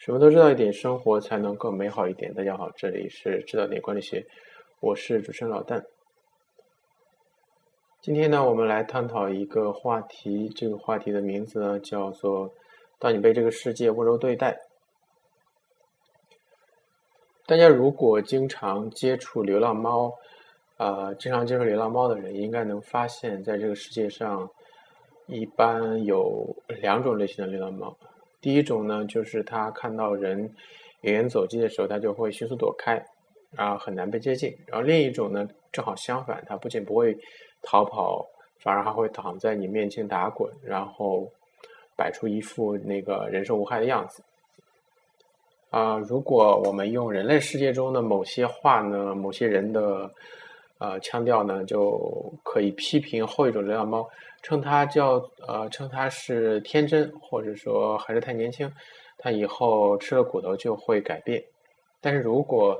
什么都知道一点，生活才能更美好一点。大家好，这里是知道点管理学，我是主持人老邓。今天呢，我们来探讨一个话题，这个话题的名字呢叫做“当你被这个世界温柔对待”。大家如果经常接触流浪猫，呃，经常接触流浪猫的人，应该能发现，在这个世界上，一般有两种类型的流浪猫。第一种呢，就是它看到人远远走近的时候，它就会迅速躲开，啊，很难被接近。然后另一种呢，正好相反，它不仅不会逃跑，反而还会躺在你面前打滚，然后摆出一副那个人兽无害的样子。啊，如果我们用人类世界中的某些话呢，某些人的呃腔调呢，就可以批评后一种流浪猫。称它叫呃，称它是天真，或者说还是太年轻，它以后吃了骨头就会改变。但是如果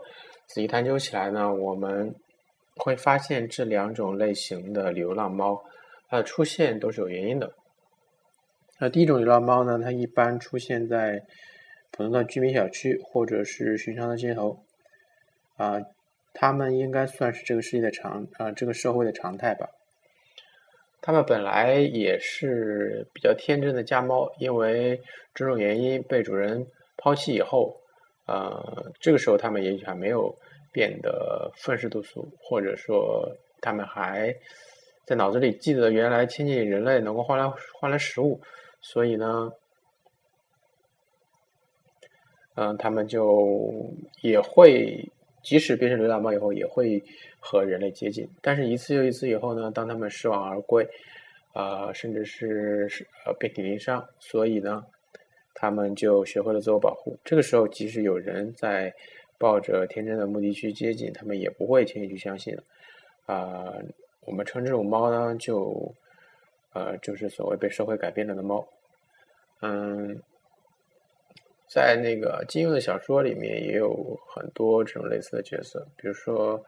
仔细探究起来呢，我们会发现这两种类型的流浪猫，它的出现都是有原因的。那第一种流浪猫呢，它一般出现在普通的居民小区或者是寻常的街头，啊，它们应该算是这个世界的常啊，这个社会的常态吧。它们本来也是比较天真的家猫，因为种种原因被主人抛弃以后，呃，这个时候它们也许还没有变得愤世嫉俗，或者说它们还在脑子里记得原来亲近人类能够换来换来食物，所以呢，嗯，它们就也会。即使变成流浪猫以后，也会和人类接近，但是一次又一次以后呢，当他们失望而归，啊，甚至是呃遍体鳞伤，所以呢，他们就学会了自我保护。这个时候，即使有人在抱着天真的目的去接近，他们也不会轻易去相信。啊，我们称这种猫呢，就呃，就是所谓被社会改变了的猫，嗯。在那个金庸的小说里面也有很多这种类似的角色，比如说《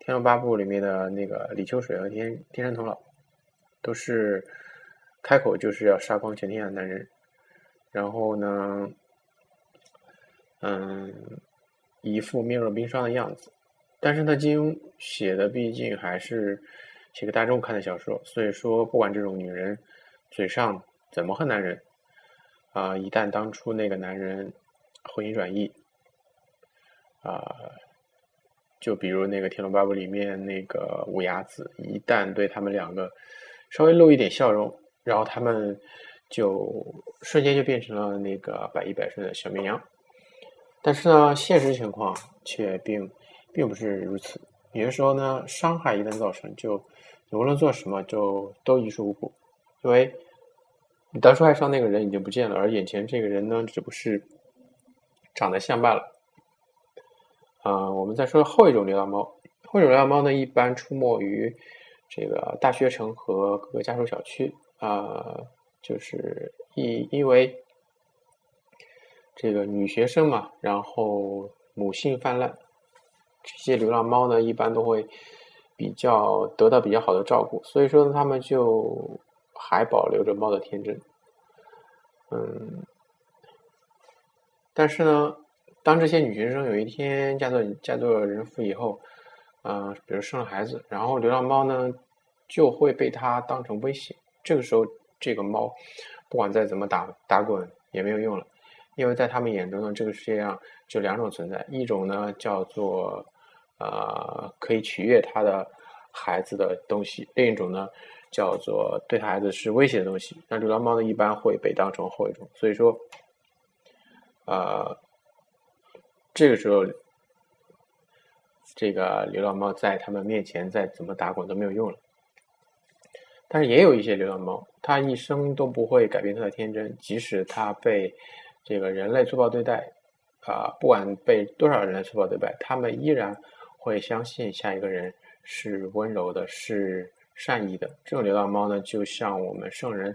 天龙八部》里面的那个李秋水和天天山童姥，都是开口就是要杀光全天下的男人，然后呢，嗯，一副面若冰霜的样子。但是呢，金庸写的毕竟还是写给大众看的小说，所以说不管这种女人嘴上怎么恨男人。啊！一旦当初那个男人回心转意，啊，就比如那个《天龙八部》里面那个无牙子，一旦对他们两个稍微露一点笑容，然后他们就瞬间就变成了那个百依百顺的小绵羊。但是呢，现实情况却并并不是如此。有的时候呢，伤害一旦造成，就无论做什么，就都于事无补，因为。当初爱上那个人已经不见了，而眼前这个人呢，只不是长得像罢了。啊，我们再说后一种流浪猫。后一种流浪猫呢，一般出没于这个大学城和各个家属小区。啊，就是因因为这个女学生嘛，然后母性泛滥，这些流浪猫呢，一般都会比较得到比较好的照顾，所以说呢，他们就。还保留着猫的天真，嗯，但是呢，当这些女学生有一天嫁做嫁做人妇以后，嗯，比如生了孩子，然后流浪猫呢就会被她当成威胁。这个时候，这个猫不管再怎么打打滚也没有用了，因为在他们眼中呢，这个世界上就两种存在，一种呢叫做呃可以取悦他的孩子的东西，另一种呢。叫做对孩子是威胁的东西，那流浪猫呢一般会被当成后一种，所以说，呃，这个时候，这个流浪猫在他们面前再怎么打滚都没有用了。但是也有一些流浪猫，它一生都不会改变它的天真，即使它被这个人类粗暴对待，啊，不管被多少人来粗暴对待，它们依然会相信下一个人是温柔的，是。善意的这种流浪猫呢，就像我们圣人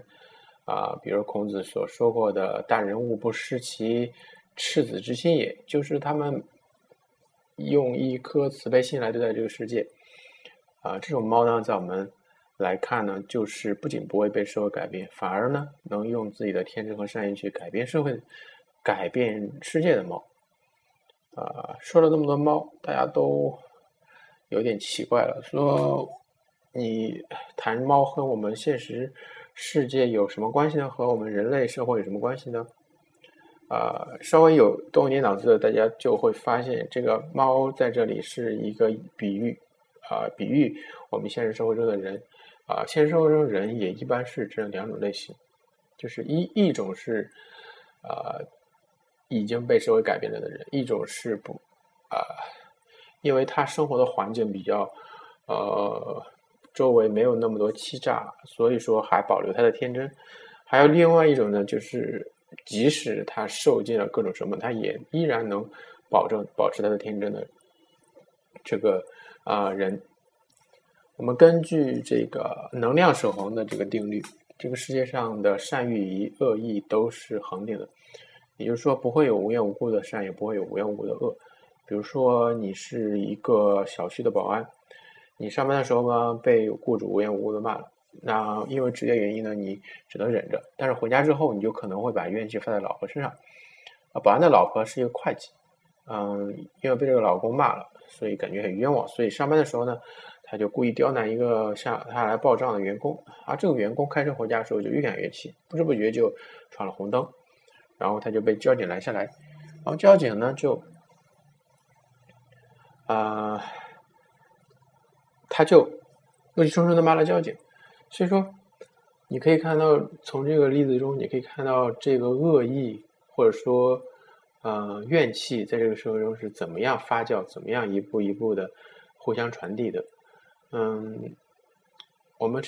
啊，比如孔子所说过的“大人物不失其赤子之心也”，就是他们用一颗慈悲心来对待这个世界啊。这种猫呢，在我们来看呢，就是不仅不会被社会改变，反而呢，能用自己的天真和善意去改变社会，改变世界的猫。啊，说了那么多猫，大家都有点奇怪了，说你谈猫和我们现实世界有什么关系呢？和我们人类社会有什么关系呢？啊，稍微有动一点脑子的大家就会发现，这个猫在这里是一个比喻，啊，比喻我们现实生活中的人，啊，现实生活中人也一般是这两种类型，就是一一种是，啊，已经被社会改变了的人，一种是不，啊，因为他生活的环境比较，呃，周围没有那么多欺诈，所以说还保留他的天真，还有另外一种呢，就是。即使他受尽了各种折磨，他也依然能保证保持他的天真的这个啊人。我们根据这个能量守恒的这个定律，这个世界上的善与恶意都是恒定的，也就是说不会有无缘无故的善，也不会有无缘无故的恶。比如说你是一个小区的保安，你上班的时候呢被雇主无缘无故的骂了。那因为职业原因呢，你只能忍着。但是回家之后，你就可能会把怨气发在老婆身上。啊，保安的老婆是一个会计，嗯，因为被这个老公骂了，所以感觉很冤枉。所以上班的时候呢，他就故意刁难一个向他来报账的员工。而这个员工开车回家的时候就越赶越气，不知不觉就闯了红灯，然后他就被交警拦下来。然后交警呢就，啊，他就恶气冲冲的骂了交警。所以说，你可以看到，从这个例子中，你可以看到这个恶意或者说，呃，怨气在这个社会中是怎么样发酵，怎么样一步一步的互相传递的。嗯，我们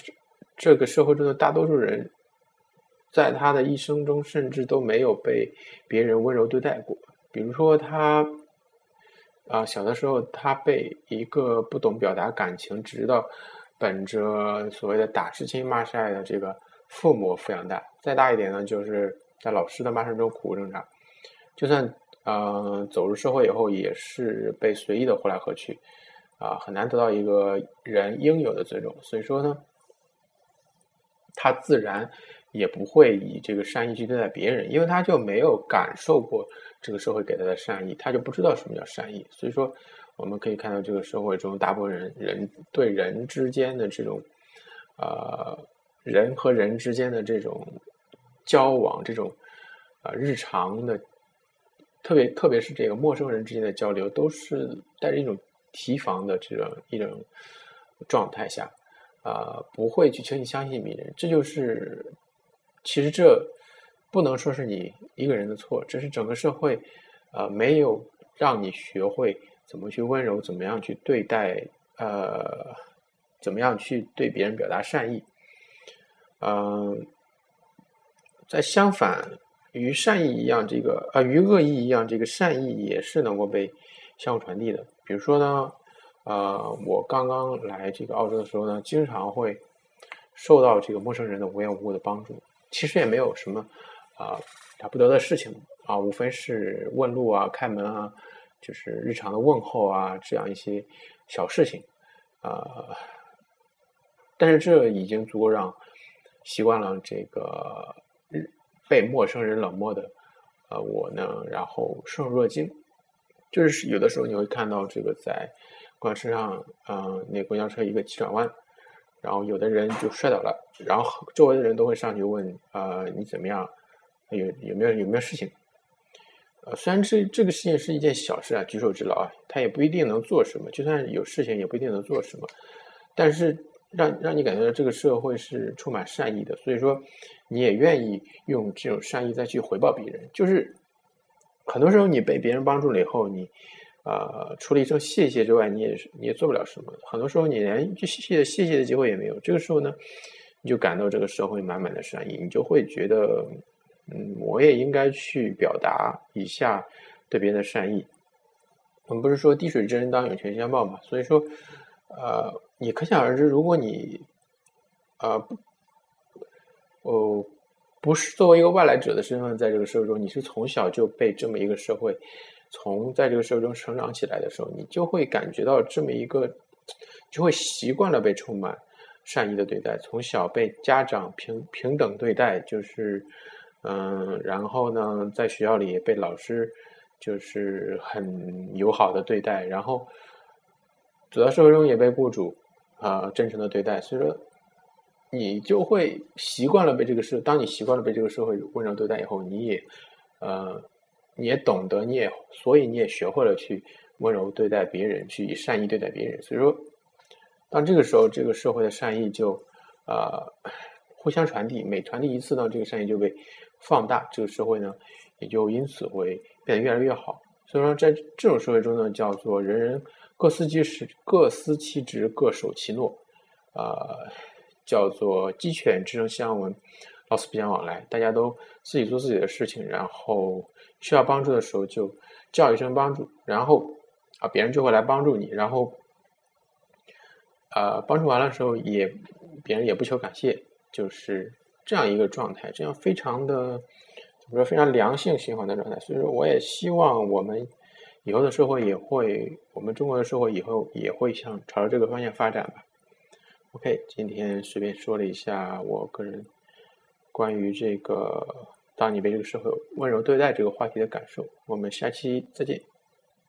这个社会中的大多数人，在他的一生中，甚至都没有被别人温柔对待过。比如说，他啊，小的时候，他被一个不懂表达感情，直到。本着所谓的打是亲骂是爱的这个父母抚养大，再大一点呢，就是在老师的骂声中苦苦挣扎。就算呃走入社会以后，也是被随意的呼来喝去，啊，很难得到一个人应有的尊重。所以说呢，他自然也不会以这个善意去对待别人，因为他就没有感受过这个社会给他的善意，他就不知道什么叫善意。所以说。我们可以看到，这个社会中大部分人人对人之间的这种，呃，人和人之间的这种交往，这种啊日常的，特别特别是这个陌生人之间的交流，都是带着一种提防的这种一种状态下，啊，不会去轻易相信别人。这就是，其实这不能说是你一个人的错，这是整个社会啊没有让你学会。怎么去温柔？怎么样去对待？呃，怎么样去对别人表达善意？嗯，在相反与善意一样，这个呃与恶意一样，这个善意也是能够被相互传递的。比如说呢，呃，我刚刚来这个澳洲的时候呢，经常会受到这个陌生人的无缘无故的帮助。其实也没有什么啊了不得的事情啊，无非是问路啊、开门啊。就是日常的问候啊，这样一些小事情，啊，但是这已经足够让习惯了这个被陌生人冷漠的呃我呢，然后受若惊。就是有的时候你会看到这个在公交车上，嗯，那公交车一个急转弯，然后有的人就摔倒了，然后周围的人都会上去问，呃，你怎么样？有有没有有没有事情？呃，虽然这这个事情是一件小事啊，举手之劳啊，他也不一定能做什么，就算有事情也不一定能做什么。但是让让你感觉到这个社会是充满善意的，所以说你也愿意用这种善意再去回报别人。就是很多时候你被别人帮助了以后，你呃除了一声谢谢之外，你也是你也做不了什么。很多时候你连一句谢谢谢谢的机会也没有。这个时候呢，你就感到这个社会满满的善意，你就会觉得。嗯，我也应该去表达一下对别人的善意。我们不是说滴水之恩当涌泉相报嘛？所以说，呃，你可想而知，如果你，呃，不，哦，不是作为一个外来者的身份，在这个社会中，你是从小就被这么一个社会，从在这个社会中成长起来的时候，你就会感觉到这么一个，就会习惯了被充满善意的对待，从小被家长平平等对待，就是。嗯，然后呢，在学校里也被老师就是很友好的对待，然后走到社会中也被雇主啊真诚的对待，所以说你就会习惯了被这个社，当你习惯了被这个社会温柔对待以后，你也呃你也懂得，你也所以你也学会了去温柔对待别人，去以善意对待别人，所以说当这个时候，这个社会的善意就啊互相传递，每传递一次呢，这个善意就被。放大这个社会呢，也就因此会变得越来越好。所以说，在这种社会中呢，叫做人人各司其职，各司其职，各守其诺，呃，叫做鸡犬之声相闻，老死不相往来。大家都自己做自己的事情，然后需要帮助的时候就叫一声帮助，然后啊，别人就会来帮助你，然后呃，帮助完了时候也别人也不求感谢，就是。这样一个状态，这样非常的怎么说，非常良性循环的状态。所以说，我也希望我们以后的社会也会，我们中国的社会以后也会向朝着这个方向发展吧。OK，今天随便说了一下我个人关于这个当你被这个社会温柔对待这个话题的感受。我们下期再见。